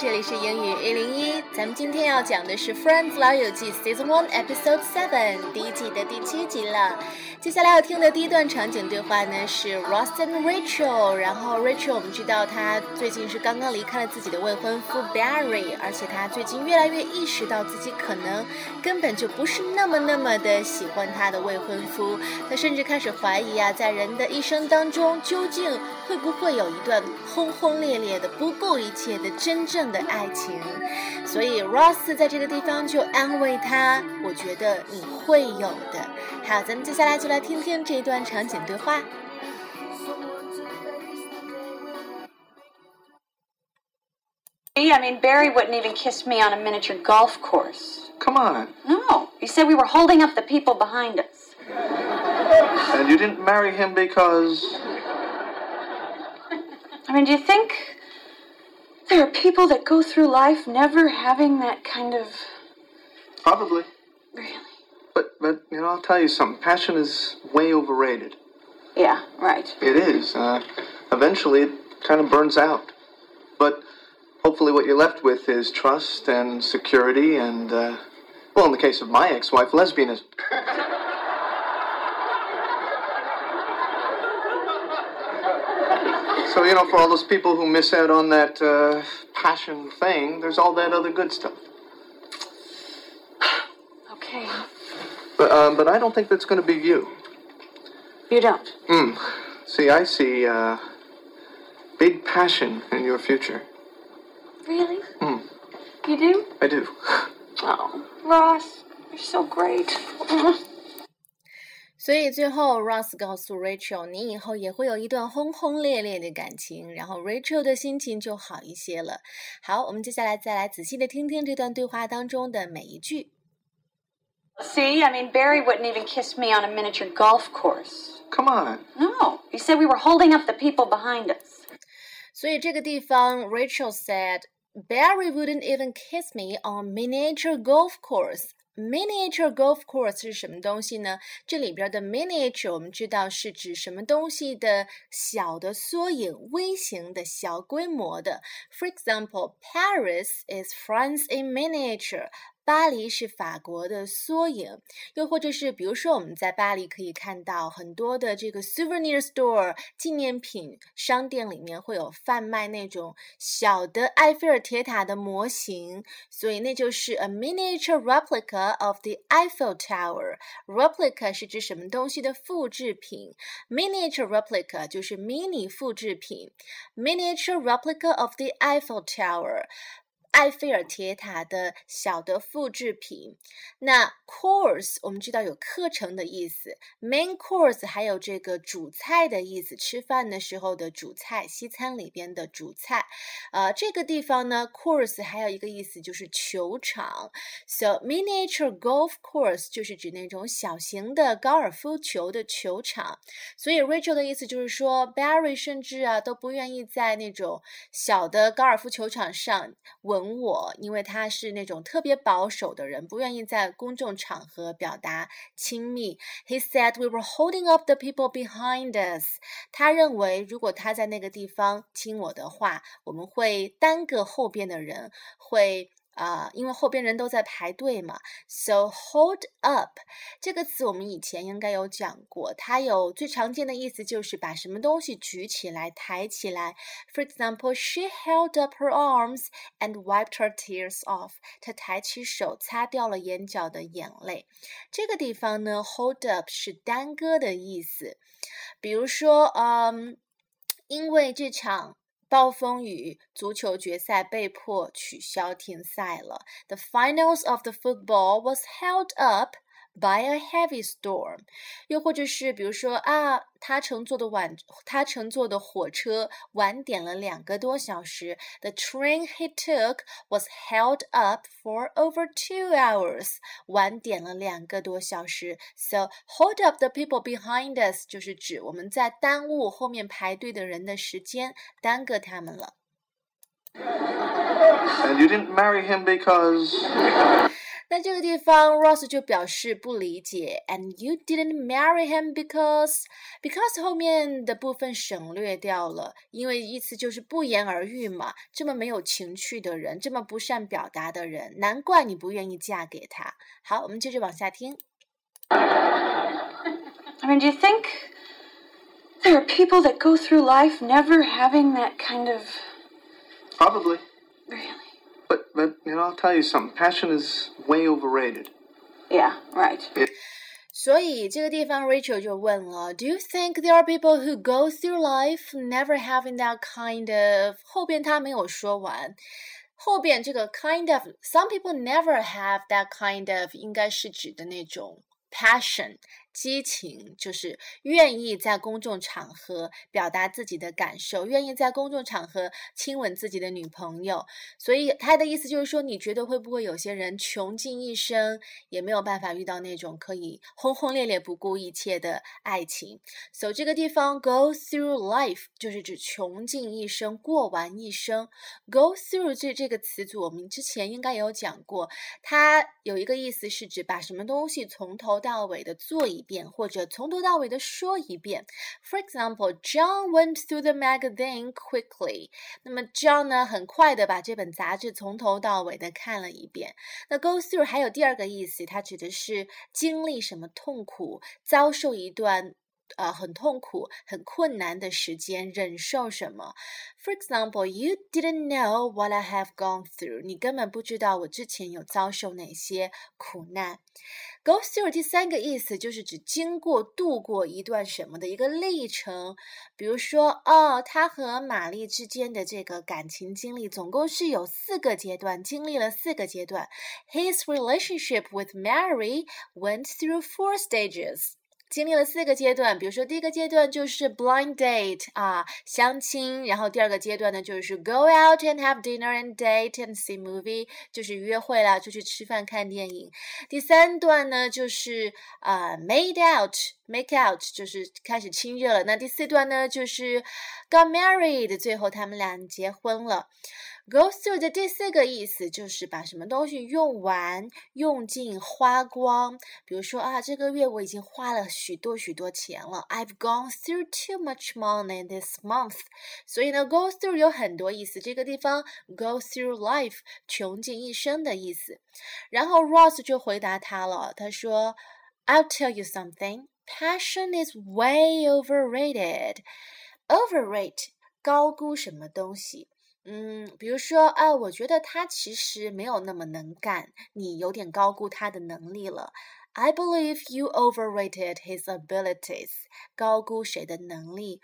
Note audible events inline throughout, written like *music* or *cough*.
这里是英语一零一。咱们今天要讲的是《Friends 老友记》Season One Episode Seven 第一季的第七集了。接下来要听的第一段场景对话呢是 Ross and Rachel。然后 Rachel 我们知道她最近是刚刚离开了自己的未婚夫 Barry，而且她最近越来越意识到自己可能根本就不是那么那么的喜欢她的未婚夫。她甚至开始怀疑啊，在人的一生当中究竟会不会有一段轰轰烈烈的、不顾一切的真正的爱情。所以 Ross 在这个地方就安慰她：“我觉得你会有的。”好，咱们接下来就来听听这段场景对话。I mean, Barry wouldn't even kiss me on a miniature golf course. Come on. No, he said we were holding up the people behind us. And you didn't marry him because. I mean, do you think there are people that go through life never having that kind of. Probably. Really? But, but, you know, I'll tell you something. Passion is way overrated. Yeah, right. It is. Uh, eventually, it kind of burns out. But hopefully, what you're left with is trust and security and, uh, well, in the case of my ex wife, lesbianism. *laughs* so, you know, for all those people who miss out on that uh, passion thing, there's all that other good stuff. Okay. But, um, but I don't think that's going to be you. You don't? Hmm. See, I see uh, big passion in your future. Really? Hmm. You do? I do. Oh, Ross, you're so great. *laughs* 所以最后，Ross 告诉 Rachel，你以后也会有一段轰轰烈烈的感情，然后 Rachel 的心情就好一些了。好，我们接下来再来仔细的听听这段对话当中的每一句。 See, I mean, Barry wouldn't even kiss me on a miniature golf course. Come on. No, he said we were holding up the people behind us. 所以这个地方，Rachel said Barry wouldn't even kiss me on miniature golf course。 Miniature golf course 是什么东西呢？这里边的 miniature 我们知道是指什么东西的小的缩影、微型的小规模的。For example, Paris is France in miniature. 巴黎是法国的缩影，又或者是比如说我们在巴黎可以看到很多的这个 souvenir store 纪念品商店里面会有贩卖那种小的埃菲尔铁塔的模型，所以那就是 a miniature replica of the Eiffel Tower。replica 是指什么东西的复制品，miniature replica 就是 mini 复制品，miniature replica of the Eiffel Tower。埃菲尔铁塔的小的复制品。那 course 我们知道有课程的意思，main course 还有这个主菜的意思，吃饭的时候的主菜，西餐里边的主菜。呃，这个地方呢，course 还有一个意思就是球场。So miniature golf course 就是指那种小型的高尔夫球的球场。所以 Rachel 的意思就是说，Barry 甚至啊都不愿意在那种小的高尔夫球场上稳等我，因为他是那种特别保守的人，不愿意在公众场合表达亲密。He said we were holding up the people behind us。他认为如果他在那个地方听我的话，我们会耽搁后边的人，会。啊、因为后边人都在排队嘛，so hold up 这个词我们以前应该有讲过，它有最常见的意思就是把什么东西举起来、抬起来。For example, she held up her arms and wiped her tears off。她抬起手，擦掉了眼角的眼泪。这个地方呢，hold up 是耽搁的意思。比如说，嗯，因为这场。暴风雨，足球决赛被迫取消停赛了。The finals of the football was held up by a heavy storm。又或者是比如说啊，他乘坐的晚，他乘坐的火车晚点了两个多小时。The train he took was held up for over two hours。晚点了两个多小时。So hold up the people behind us 就是指我们在耽误后面排队的人的时间，耽搁他们了。 And you didn't marry him because. 那这个地方，Ross 就表示不理解，and you didn't marry him because because 后面的部分省略掉了，因为意思就是不言而喻嘛。这么没有情趣的人，这么不善表达的人，难怪你不愿意嫁给他。好，我们接着往下听。I mean, do you think there are people that go through life never having that kind of Probably. really? But, but, you know, I'll tell you something. Passion is way overrated. Yeah, right. 所以这个地方，Rachel 就问了：Do you think there are people who go through life never having that kind of？后边他没有说完，后边这个 kind of，some people never have that kind of，应该是指的那种 passion。 激情就是愿意在公众场合表达自己的感受，愿意在公众场合亲吻自己的女朋友。所以他的意思就是说，你觉得会不会有些人穷尽一生也没有办法遇到那种可以轰轰烈烈、不顾一切的爱情？So 这个地方 go through life 就是指穷尽一生、过完一生。Go through 这这个词组我们之前应该也有讲过，它有一个意思是指把什么东西从头到尾的做一一。遍，或者从头到尾的说一遍。For example, John went through the magazine quickly. 那么 John 呢，很快的把这本杂志从头到尾的看了一遍。那 go through 还有第二个意思，它指的是经历什么痛苦，遭受一段。呃，很痛苦、很困难的时间，忍受什么？For example, you didn't know what I have gone through. 你根本不知道我之前有遭受哪些苦难。Go through 第三个意思就是指经过、度过一段什么的一个历程。比如说，哦，他和玛丽之间的这个感情经历总共是有四个阶段，经历了四个阶段。His relationship with Mary went through four stages. 经历了四个阶段，比如说第一个阶段就是 blind date 啊，相亲，然后第二个阶段呢就是 go out and have dinner and date and see movie，就是约会啦，出去吃饭看电影。第三段呢就是啊 made out，make out 就是开始亲热了。那第四段呢就是 got married，最后他们俩结婚了。Go through 的第四个意思就是把什么东西用完、用尽、花光。比如说啊，这个月我已经花了许多许多钱了。I've gone through too much money this month。所以呢，go through 有很多意思。这个地方 go through life 穷尽一生的意思。然后 Ross 就回答他了，他说：“I'll tell you something. Passion is way overrated. Overrate 高估什么东西。”嗯，比如说啊，我觉得他其实没有那么能干，你有点高估他的能力了。I believe you overrated his abilities，高估谁的能力？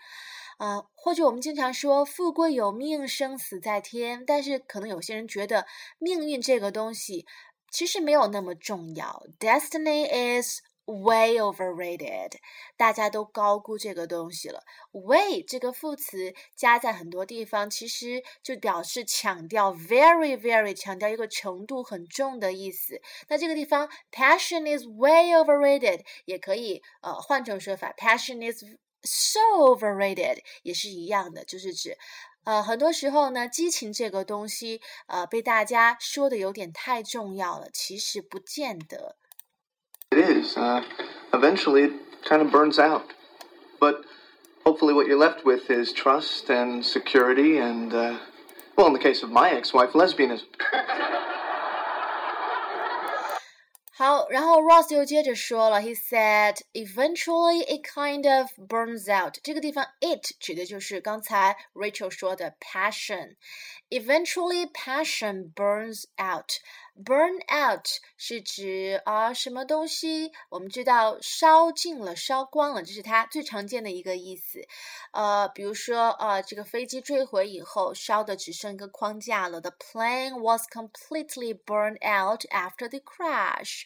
啊，或者我们经常说富贵有命，生死在天，但是可能有些人觉得命运这个东西其实没有那么重要。Destiny is Way overrated，大家都高估这个东西了。Way 这个副词加在很多地方，其实就表示强调，very very 强调一个程度很重的意思。那这个地方，passion is way overrated，也可以呃换成说法，passion is so overrated，也是一样的，就是指呃很多时候呢，激情这个东西呃被大家说的有点太重要了，其实不见得。It is. Uh, eventually, it kind of burns out. But hopefully, what you're left with is trust and security, and, uh, well, in the case of my ex wife, lesbianism. *laughs* 好，然后 Ross 又接着说了，He said, "Eventually, it kind of burns out." 这个地方，it 指的就是刚才 Rachel 说的 passion。Eventually, passion burns out. Burn out 是指啊什么东西？我们知道烧尽了、烧光了，这是它最常见的一个意思。呃，比如说呃，这个飞机坠毁以后，烧的只剩一个框架了。The plane was completely burned out after the crash。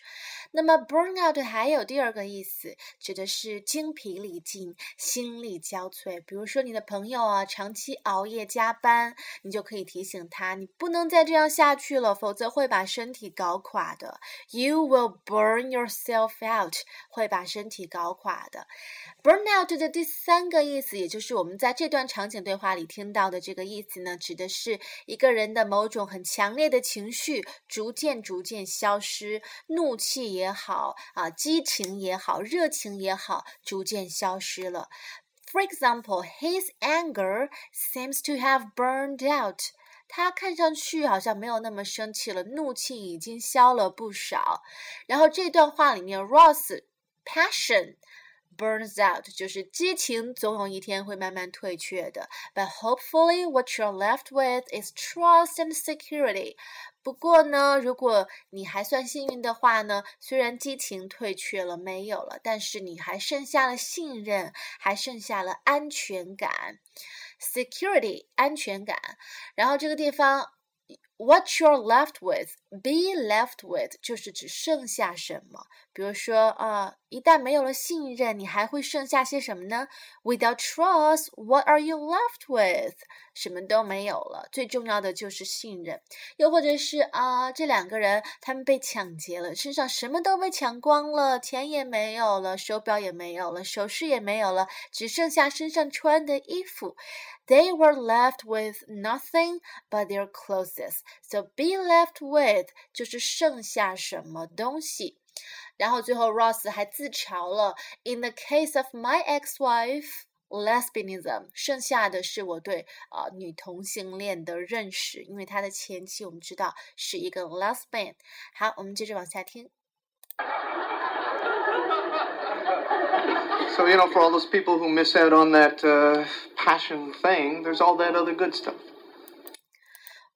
那么 burn out 还有第二个意思，指的是精疲力尽、心力交瘁。比如说你的朋友啊，长期熬夜加班，你就可以提醒他，你不能再这样下去了，否则会把身身体搞垮的。You will burn yourself out，会把身体搞垮的。Burn out 的第三个意思，也就是我们在这段场景对话里听到的这个意思呢，指的是一个人的某种很强烈的情绪逐渐逐渐消失，怒气也好啊，激情也好，热情也好，逐渐消失了。For example, his anger seems to have burned out. 他看上去好像没有那么生气了，怒气已经消了不少。然后这段话里面，Ross passion burns out，就是激情总有一天会慢慢退却的。But hopefully, what you're left with is trust and security. 不过呢，如果你还算幸运的话呢，虽然激情退却了，没有了，但是你还剩下了信任，还剩下了安全感 ，security 安全感。然后这个地方。What you're left with, be left with，就是只剩下什么。比如说啊， 一旦没有了信任，你还会剩下些什么呢？Without trust, what are you left with？什么都没有了。最重要的就是信任。又或者是啊，这两个人他们被抢劫了，身上什么都被抢光了，钱也没有了，手表也没有了，首饰也没有了，只剩下身上穿的衣服。They were left with nothing but their clothes. So be left with 就是剩下什么东西。然后最后 Ross 还自嘲了：In the case of my ex-wife, lesbianism，剩下的是我对啊、呃、女同性恋的认识，因为他的前妻我们知道是一个 lesbian。好，我们接着往下听。So, you know, for all those people who miss out on that uh, passion thing, there's all that other good stuff.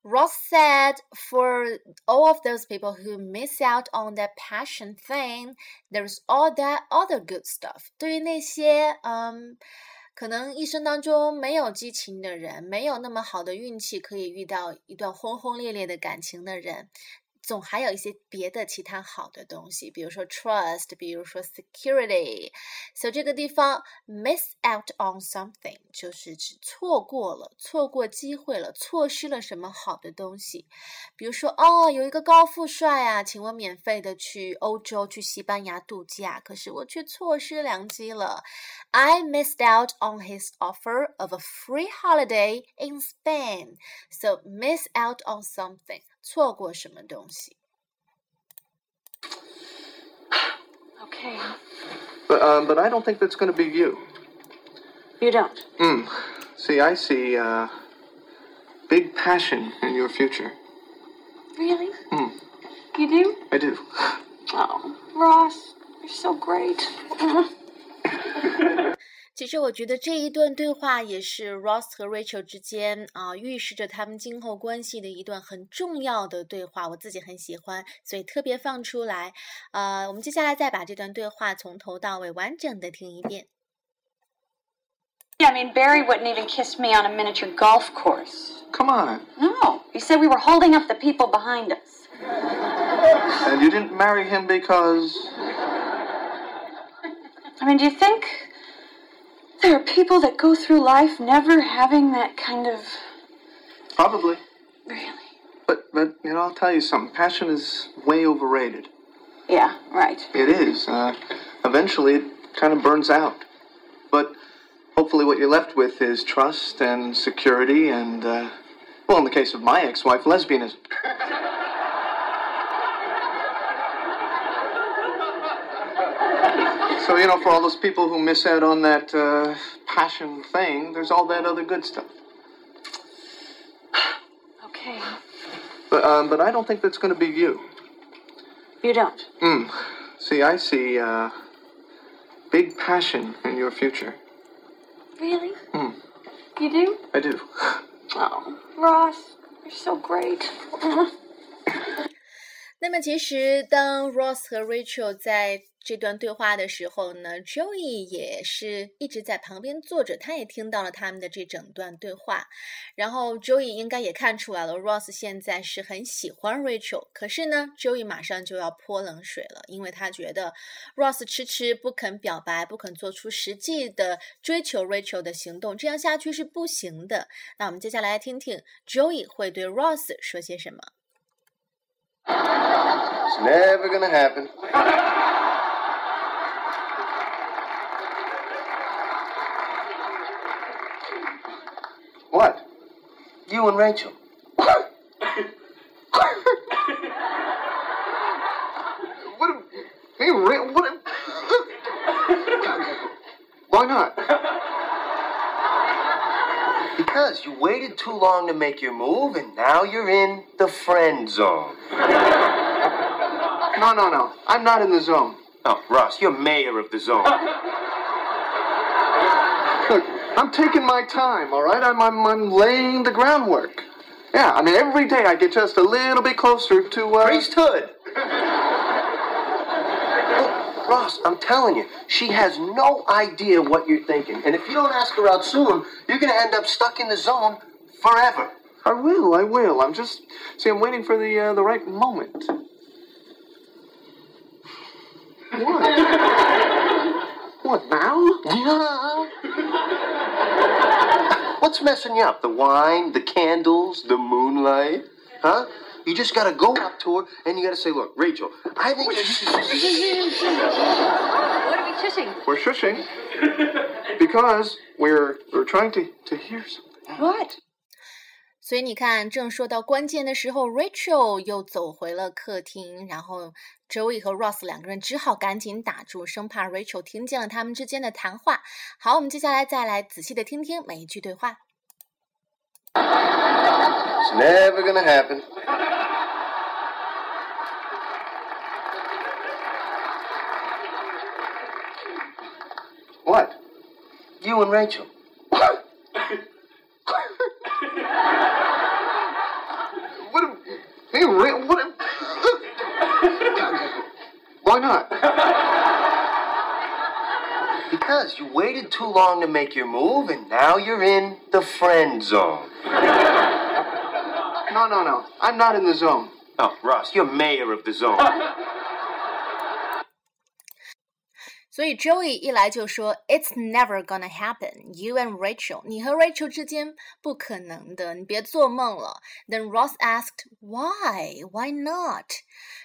Ross said, for all of those people who miss out on that passion thing, there's all that other good stuff. 对于那些嗯，可能一生当中没有激情的人，没有那么好的运气可以遇到一段轰轰烈烈的感情的人，总还有一些别的其他好的东西，比如说 trust，比如说 security。所以这个地方 miss out on something 就是指错过了，错过机会了，错失了什么好的东西。比如说哦，有一个高富帅啊，请我免费的去欧洲，去西班牙度假，可是我却错失良机了。I missed out on his offer of a free holiday in Spain. So miss out on something. 错过什么东西。Okay. But, um, but I don't think that's going to be you. You don't. Hmm. See, I see uh, big passion in your future. Really? Hmm. You do? I do. Oh, Ross, you're so great. *laughs* 其实我觉得这一段对话也是 Ross 和 Rachel 之间啊，预示着他们今后关系的一段很重要的对话。我自己很喜欢，所以特别放出来。呃，我们接下来再把这段对话从头到尾完整的听一遍。 Yeah, I mean, Barry wouldn't even kiss me on a miniature golf course. Come on. No, he said we were holding up the people behind us. And you didn't marry him because. I mean, do you think there are people that go through life never having that kind of. Probably. Really? But, but, you know, I'll tell you something. Passion is way overrated. Yeah, right. It is. Uh, eventually, it kind of burns out. But hopefully, what you're left with is trust and security and, uh, well, in the case of my ex wife, lesbianism. *laughs* So, you know, for all those people who miss out on that uh, passion thing, there's all that other good stuff. *sighs* Okay. But, um, but I don't think that's going to be you. You don't. Hmm. See, I see uh, big passion in your future. Really? Hmm. You do? I do. *sighs* Oh, Ross, you're so great. *laughs* 那么其实当 Ross 和 Rachel 在 这段对话的时候呢，Joey 也是一直在旁边坐着，他也听到了他们的这整段对话。然后 Joey 应该也看出来了，Ross 现在是很喜欢 Rachel，可是呢，Joey 马上就要泼冷水了，因为他觉得 Ross 迟迟不肯表白，不肯做出实际的追求 Rachel 的行动，这样下去是不行的。那我们接下来听听 Joey 会对 Ross 说些什么。Never gonna happen. You and Rachel. What? Hey, Ra- what? Why not? Because you waited too long to make your move, and now you're in the friend zone. No, no, no. I'm not in the zone. Oh, Ross, you're mayor of the zone. I'm taking my time, all right? I'm, I'm, I'm laying the groundwork. Yeah, I mean, every day I get just a little bit closer to, uh... Priesthood. Look, *laughs* Ross, I'm telling you, she has no idea what you're thinking. And if you don't ask her out soon, you're going to end up stuck in the zone forever. I will, I will. I'm just... See, I'm waiting for the, uh, the right moment. What? *laughs* what, now? Yeah. What's messing you up? The wine, the candles, the moonlight? Huh? You just gotta go up to her and you gotta say, look, Rachel, I think. What are we kissing? We're shushing. Because we're, we're trying to, to hear something. What? 所以你看，正说到关键的时候，Rachel 又走回了客厅，然后 Joey 和 Ross 两个人只好赶紧打住，生怕 Rachel 听见了他们之间的谈话。好，我们接下来再来仔细的听听每一句对话。It's never gonna happen. What? You and Rachel. Ra- what? Why not? Because you waited too long to make your move, and now you're in the friend zone. No, no, no. I'm not in the zone. Oh, Ross, you're mayor of the zone. *laughs* 所以 Joey 一来就说 "It's never gonna happen. You and Rachel，你和 Rachel 之间不可能的，你别做梦了。Then Ross asked why? Why not?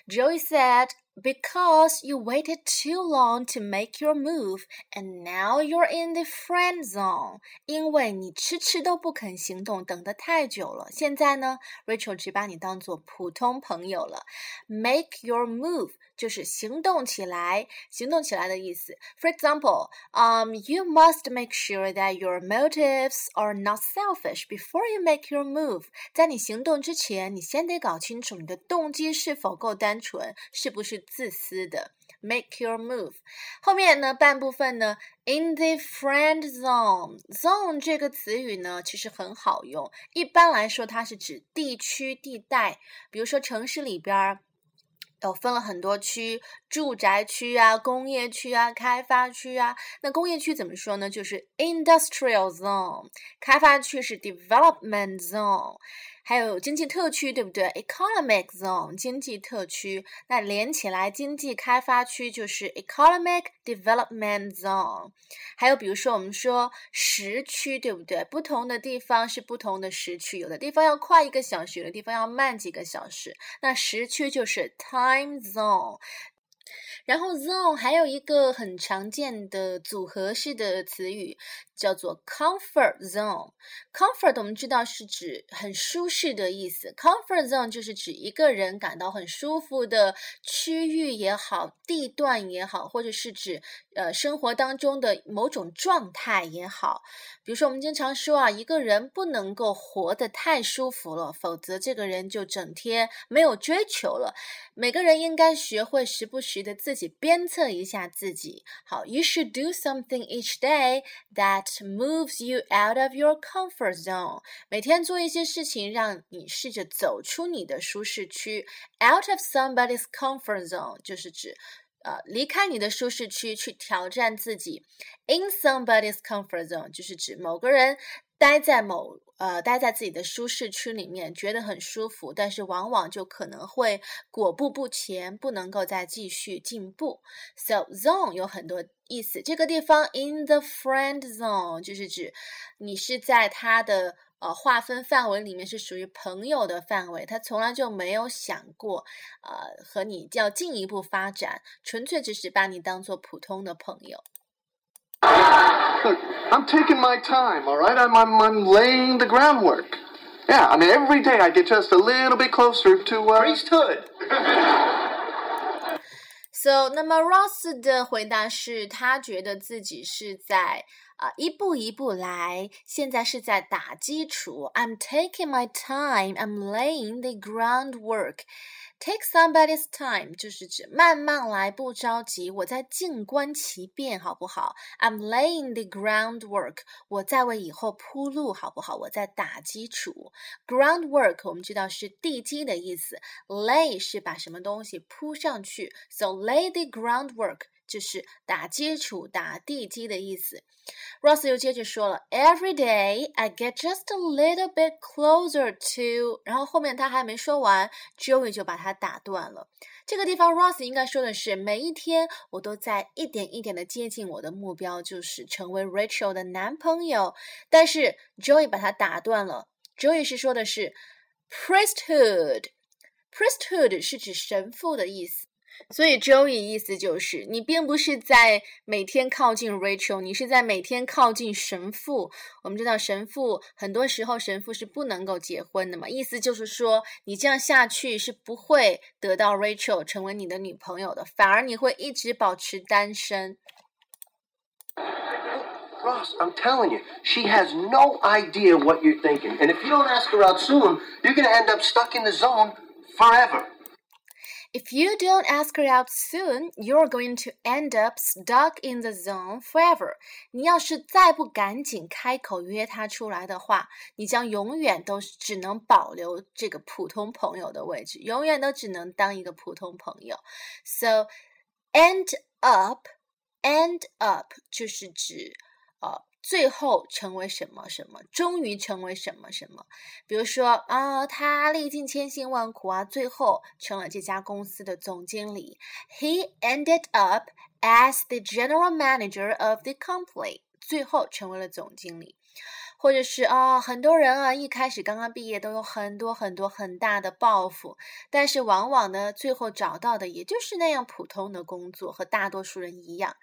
Joey said because you waited too long to make your move, and now you're in the friend zone. 因为你迟迟都不肯行动，等得太久了。现在呢，Rachel 只把你当做普通朋友了。Make your move 就是行动起来，行动起来的意思。For example, um, you must make sure that your motives are not selfish before you make your move. 在你行动之前，你先得搞清楚你的动机是否够单纯，是不是 自私的。Make your move。后面呢半部分呢，in the friend zone。zone 这个词语呢，其实很好用。一般来说，它是指地区、地带，比如说城市里边儿。有分了很多区，住宅区啊、工业区啊、开发区啊。那工业区怎么说呢？就是 industrial zone，开发区是 development zone，还有经济特区，对不对？economic zone，经济特区。那连起来，经济开发区就是 economic development zone。还有比如说，我们说时区，对不对？不同的地方是不同的时区，有的地方要快一个小时，有的地方要慢几个小时。那时区就是 time zone。然后 zone 还有一个很常见的组合式的词语叫做 comfort zone。comfort 我们知道是指很舒适的意思，comfort zone 就是指一个人感到很舒服的区域也好，地段也好，或者是指呃生活当中的某种状态也好。比如说我们经常说啊，一个人不能够活得太舒服了，否则这个人就整天没有追求了。每个人应该学会时不时的自己鞭策一下自己。好，You should do something each day that moves you out of your comfort zone。每天做一些事情，让你试着走出你的舒适区。Out of somebody's comfort zone 就是指。呃，离开你的舒适区去挑战自己，in somebody's comfort zone 就是指某个人待在某呃待在自己的舒适区里面，觉得很舒服，但是往往就可能会裹步不前，不能够再继续进步。So zone 有很多意思，这个地方 in the friend zone 就是指你是在他的呃划分范围里面是属于朋友的范围，他从来就没有想过呃和你要进一步发展，纯粹只是把你当做普通的朋友。Look, I'm taking my time, all right? I'm, I'm, I'm laying the groundwork. Yeah, I mean, every day I get just a little bit closer to uh, Priesthood. So，那么 Ross 的回答是他觉得自己是在 啊、一步一步来，现在是在打基础。I'm taking my time. I'm laying the groundwork. Take somebody's time 就是指慢慢来，不着急，我在静观其变，好不好？I'm laying the groundwork，我在为以后铺路，好不好？我在打基础。Groundwork 我们知道是地基的意思，lay 是把什么东西铺上去，so lay the groundwork 就是打基础、打地基的意思。Ross 又接着说了，Every day I get just a little bit closer to，然后后面他还没说完，Joey 就把他打断了。这个地方 Ross 应该说的是，每一天我都在一点一点的接近我的目标，就是成为 Rachel 的男朋友。但是 Joey 把他打断了，Joey 是说的是 priesthood，priesthood 是指神父的意思。所以 Joey 意思就是，你并不是在每天靠近 Rachel，你是在每天靠近神父。我们知道神父很多时候神父是不能够结婚的嘛，意思就是说，你这样下去是不会得到 Rachel 成为你的女朋友的，反而你会一直保持单身。Ross, I'm telling you, she has no idea what you're thinking. And if you don't ask her out soon, you're going to end up stuck in the zone forever. If you don't ask her out soon, you're going to end up stuck in the zone forever. 你要是再不赶紧开口约她出来的话，你将永远都只能保留这个普通朋友的位置，永远都只能当一个普通朋友。So, end up, end up 就是指呃 最后成为什么什么，终于成为什么什么。比如说啊，他历尽千辛万苦啊，最后成了这家公司的总经理。He ended up as the general manager of the company，最后成为了总经理。或者是啊，很多人啊，一开始刚刚毕业都有很多很多很大的抱负，但是往往呢，最后找到的也就是那样普通的工作，和大多数人一样。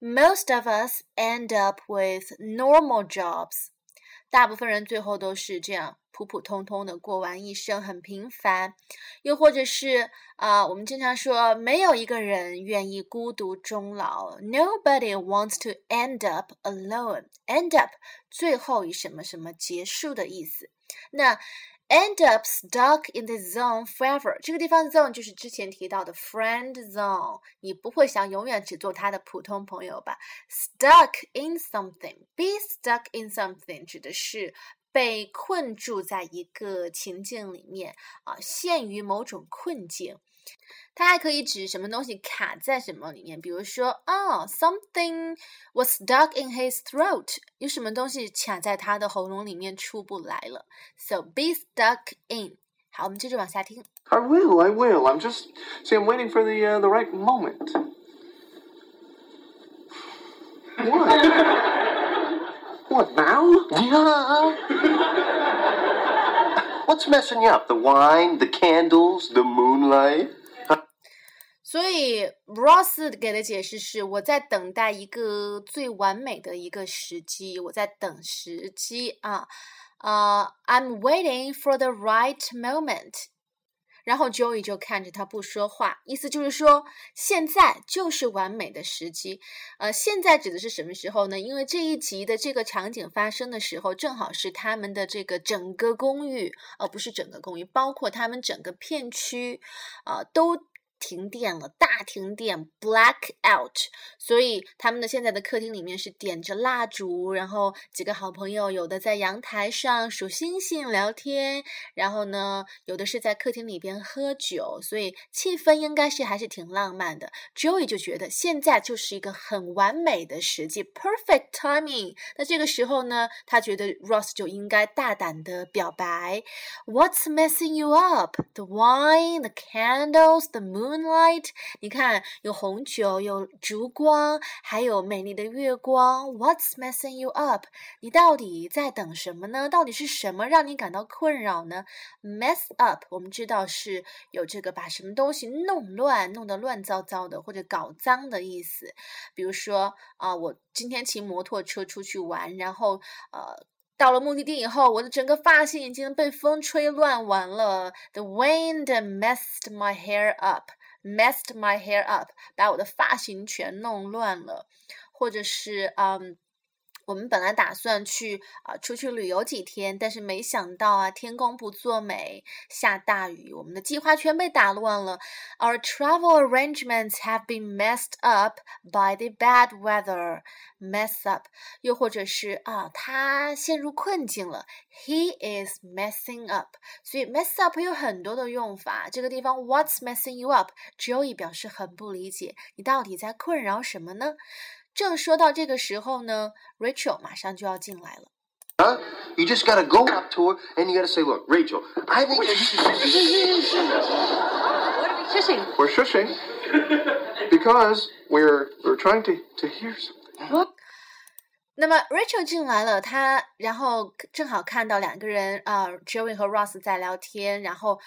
Most of us end up with normal jobs。大部分人最后都是这样普普通通的过完一生，很平凡。又或者是啊、我们经常说，没有一个人愿意孤独终老。Nobody wants to end up alone. End up 最后以什么什么结束的意思。那 end up stuck in the zone forever。这个地方 zone 就是之前提到的 friend zone，你不会想永远只做他的普通朋友吧？Stuck in something，be stuck in something 指的是 被困住在一个情境里面啊，陷于某种困境。它还可以指什么东西卡在什么里面，比如说啊、s o m e t h i n g was stuck in his throat，有什么东西卡在他的喉咙里面出不来了。So be stuck in。好，我们接着往下听。I will, I will. I'm just see. I'm waiting for the uh, the right moment. What? what now? Yeah. What's messing you up? The wine, the candles, the moonlight? 所以 Ross 给的解释是：我在等待一个最完美的一个时机，我在等时机啊啊、i m waiting for the right moment。 然后 Joey 就看着他不说话，意思就是说现在就是完美的时机。呃，现在指的是什么时候呢？因为这一集的这个场景发生的时候，正好是他们的这个整个公寓，呃，不是整个公寓，包括他们整个片区，啊、都。停电了，大停电，black out。所以他们的现在的客厅里面是点着蜡烛，然后几个好朋友，有的在阳台上数星星聊天，然后呢，有的是在客厅里边喝酒，所以气氛应该是还是挺浪漫的。Joey 就觉得现在就是一个很完美的时机，perfect timing。那这个时候呢，他觉得 Ross 就应该大胆的表白。What's messing you up? The wine, the candles, the moon. moonlight。你看，有红酒，有烛光，还有美丽的月光。What's messing you up？你到底在等什么呢？到底是什么让你感到困扰呢？Mess up，我们知道是有这个把什么东西弄乱、弄得乱糟糟的，或者搞脏的意思。比如说啊，我今天骑摩托车出去玩，然后呃。到了目的地以后，我的整个发型已经被风吹乱完了。The wind messed my hair up, messed my hair up，把我的发型全弄乱了。或者是嗯。我们本来打算去啊出去旅游几天，但是没想到啊天公不作美，下大雨，我们的计划全被打乱了。Our travel arrangements have been messed up by the bad weather. Mess up，又或者是啊他陷入困境了，He is messing up。所以 mess up 有很多的用法。这个地方 What's messing you up？Joey 表示很不理解，你到底在困扰什么呢？正说到这个时候呢，Rachel 马上就要进来了。Huh? You just gotta go up to her and you gotta say, look, Rachel, I think What are we shushing? We're shushing because we're we're trying to to hear something. What? 那么 Rachel 进来了，她然后正好看到两个人啊、呃、，Joey 和 Ross 在聊天，然后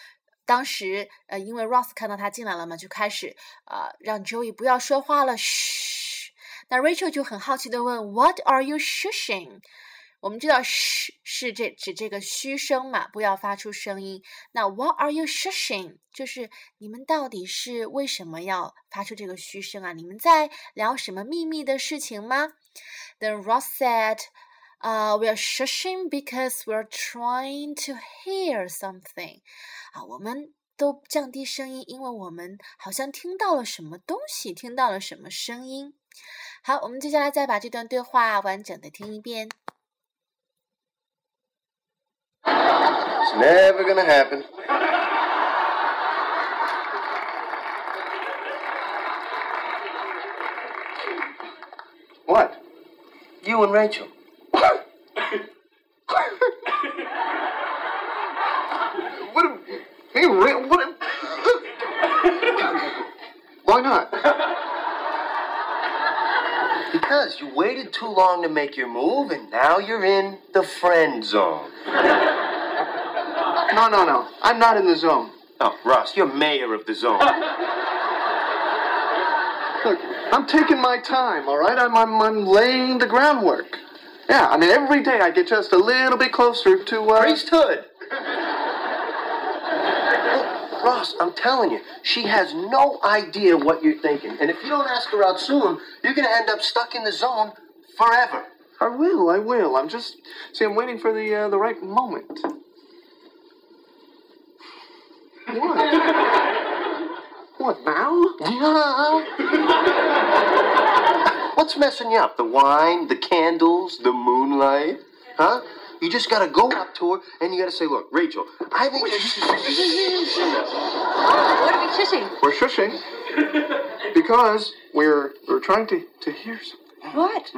当时呃，因为 Ross 看到他进来了嘛，就开始呃让 Joey 不要说话了，嘘。那 Rachel 就很好奇的问：“What are you shushing？” 我们知道 “sh” 是这指这个嘘声嘛，不要发出声音。那 “What are you shushing？” 就是你们到底是为什么要发出这个嘘声啊？你们在聊什么秘密的事情吗？Then Ross said, "Uh, we are shushing because we are trying to hear something." 啊，我们都降低声音，因为我们好像听到了什么东西，听到了什么声音。好，我们接下来再把这段对话完整的听一遍。It's never gonna happen. What? You and Rachel. what? Hey, what? Why not? Because you waited too long to make your move, and now you're in the friend zone. No, no, no. I'm not in the zone. Oh, Ross, you're mayor of the zone. Look, I'm taking my time, all right? I'm, I'm, I'm laying the groundwork. Yeah, I mean, every day I get just a little bit closer to, uh... Priesthood. Ross, I'm telling you, she has no idea what you're thinking. And if you don't ask her out soon, you're going to end up stuck in the zone forever. I will, I will. I'm just, see, I'm waiting for the, uh, the right moment. What? *laughs* what, now? Yeah. *laughs* What's messing you up? The wine, the candles, the moonlight? Huh? You just gotta go up to her and you gotta say, look, Rachel, I think. Oh, what are we shushing? We're shushing because we're we're trying to to hear something. What?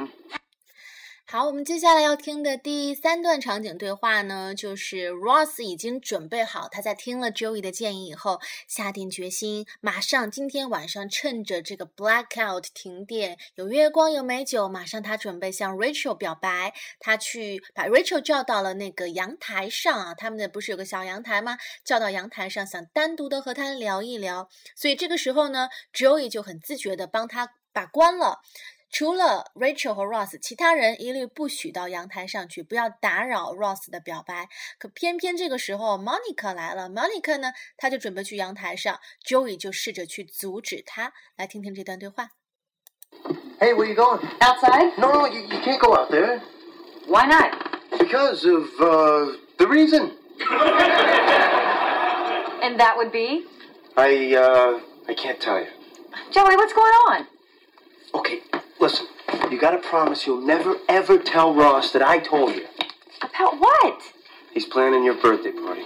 好，我们接下来要听的第三段场景对话呢，就是 Ross 已经准备好，他在听了 Joey 的建议以后，下定决心，马上今天晚上趁着这个 blackout 停电，有月光有美酒，马上他准备向 Rachel 表白。他去把 Rachel 叫到了那个阳台上啊，他们的不是有个小阳台吗？叫到阳台上，想单独的和他聊一聊。所以这个时候呢，Joey 就很自觉的帮他把关了。除了 Rachel 和 Ross，其他人一律不许到阳台上去，不要打扰 Ross 的表白。可偏偏这个时候，Monica 来了。Monica 呢，他就准备去阳台上，Joey 就试着去阻止他。来听听这段对话。 Hey, where you going? Outside? No, no, you, you can't go out there. Why not? Because of, uh, the reason. *laughs* And that would be? I, uh, I can't tell you. Joey, what's going on? Okay, listen. You gotta promise you'll never, ever tell Ross that I told you. About what? He's planning your birthday party.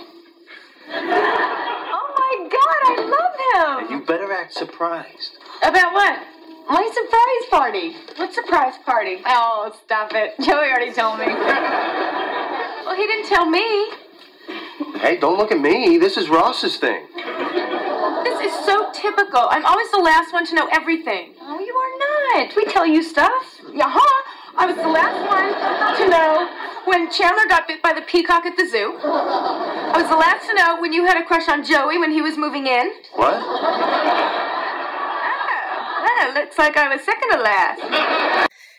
Oh my god, I love him! And him! you better act surprised. About what? My surprise party. What surprise party? Oh, stop it. Joey already told me. well, he didn't tell me. Hey, don't look at me. This is Ross's thing. This This is so typical. I'm always the last one to know everything. Oh, you are not. We tell you stuff. Yeah, huh? I was the last one to know when Chandler got bit by the peacock at the zoo. I was the last to know when you had a crush on Joey when he was moving in. What? Oh, looks like I was second to last.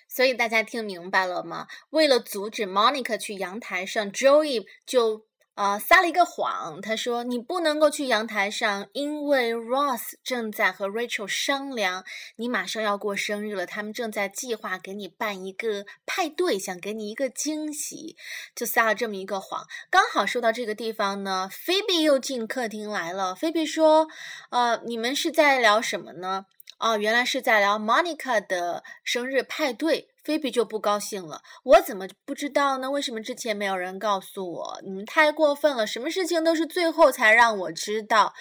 所以大家听明白了吗？为了阻止 Monica 去阳台上，Joey 就 啊，撒了一个谎。他说：“你不能够去阳台上，因为 Ross 正在和 Rachel 商量，你马上要过生日了，他们正在计划给你办一个派对，想给你一个惊喜，就撒了这么一个谎。刚好说到这个地方呢，Phoebe 又进客厅来了。Phoebe 说：‘呃，你们是在聊什么呢？’哦，原来是在聊 Monica 的生日派对。”菲比就不高兴了，我怎么不知道呢？为什么之前没有人告诉我？你们太过分了，什么事情都是最后才让我知道。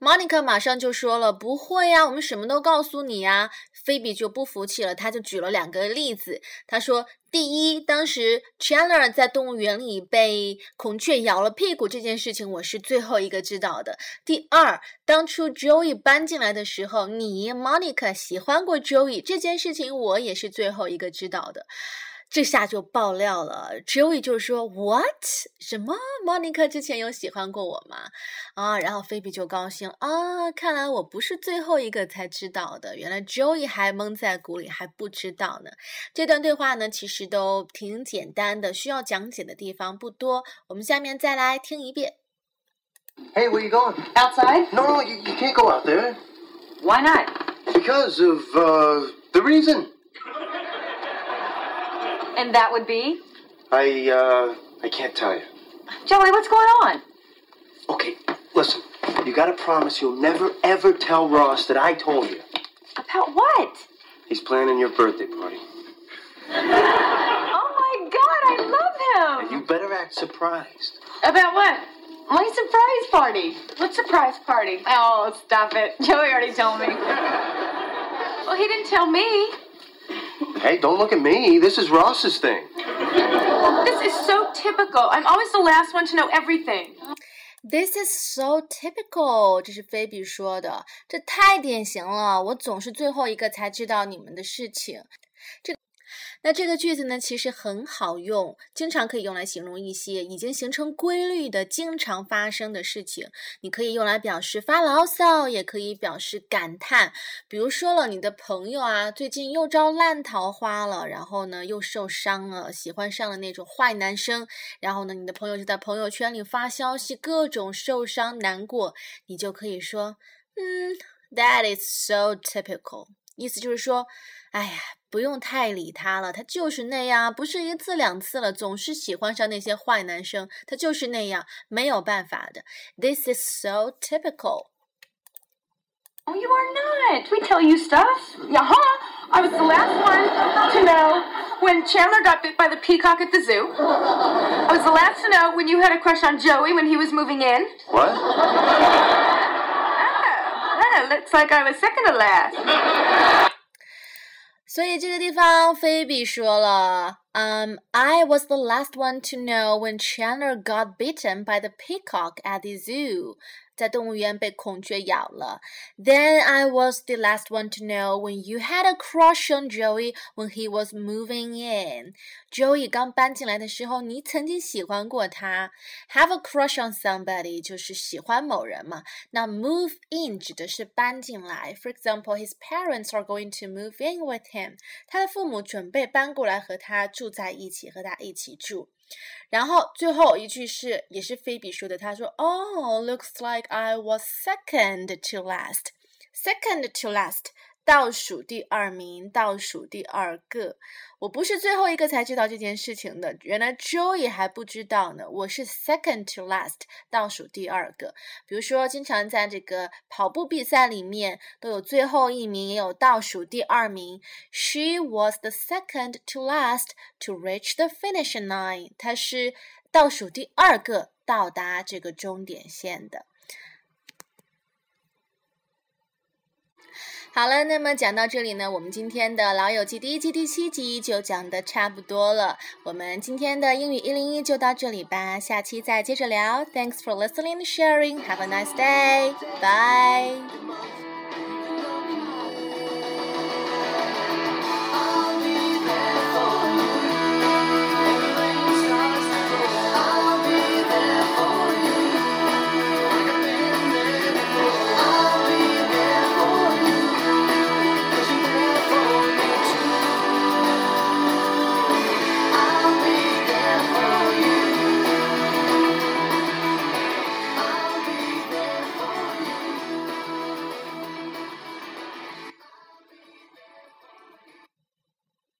Monica 马上就说了：“不会呀，我们什么都告诉你呀。”菲比就不服气了，他就举了两个例子。他说：“第一，当时 Chandler 在动物园里被孔雀咬了屁股这件事情，我是最后一个知道的。第二，当初 Joey 搬进来的时候，你 Monica 喜欢过 Joey 这件事情，我也是最后一个知道的。”这下就爆料了，Joey 就说：“What？什么？Monica 之前有喜欢过我吗？”啊，然后菲比就高兴啊，看来我不是最后一个才知道的，原来 Joey 还蒙在鼓里，还不知道呢。这段对话呢，其实都挺简单的，需要讲解的地方不多。我们下面再来听一遍。Hey, where you going? Outside? No, no, you, you can't go out there. Why not? Because of, uh, the reason. And that would be? I, uh, I can't tell you. Joey, what's going on? Okay, listen. You gotta promise you'll never, ever tell Ross that I told you. About what? He's planning your birthday party. Oh my god, I love him! And him! you better act surprised. About what? My surprise party. What surprise party? Oh, stop it. Joey already told me. well, he didn't tell me. Hey, don't look at me. This is Ross's thing. This is so typical. I'm always the last one to know everything. This is so typical，这是菲比说的，这太典型了。我总是最后一个才知道你们的事情。这。 那这个句子呢，其实很好用，经常可以用来形容一些已经形成规律的、经常发生的事情。你可以用来表示发牢骚，也可以表示感叹。比如说了，你的朋友啊，最近又招烂桃花了，然后呢又受伤了，喜欢上了那种坏男生，然后呢你的朋友就在朋友圈里发消息，各种受伤难过，你就可以说，嗯，That is so typical，意思就是说，哎呀。不用太理他了，他就是那样，不是一次两次了，总是喜欢上那些坏男生，他就是那样，没有办法的。This is so typical. Oh, you are not. We tell you stuff. Yeah, huh? I was the last one to know when Chandler got bit by the peacock at the zoo. I was the last to know when you had a crush on Joey when he was moving in. What? Oh, *laughs* looks like I was second to last. 所以这个地方，菲比说了，Um, I was the last one to know when Chandler got bitten by the peacock at the zoo. 在动物园被孔雀咬了。Then I was the last one to know when you had a crush on Joey when he was moving in. Joey 刚搬进来的时候，你曾经喜欢过他。Have a crush on somebody 就是喜欢某人嘛。那 move in 指的是搬进来。For example, his parents are going to move in with him. 他的父母准备搬过来和他住在一起，和他一起住。然后最后一句是也是菲比说的，他说：“Oh, looks like I was second to last. Second to last， 倒数第二名，倒数第二个。我不是最后一个才知道这件事情的，原来 Joey 还不知道呢。我是 second to last，倒数第二个。比如说，经常在这个跑步比赛里面都有最后一名，也有倒数第二名。She was the second to last to reach the finish line。她是倒数第二个到达这个终点线的。好了，那么讲到这里呢，我们今天的老友记第一季第七集就讲的差不多了。我们今天的英语一零一就到这里吧，下期再接着聊。Thanks for listening and sharing. Have a nice day. Bye.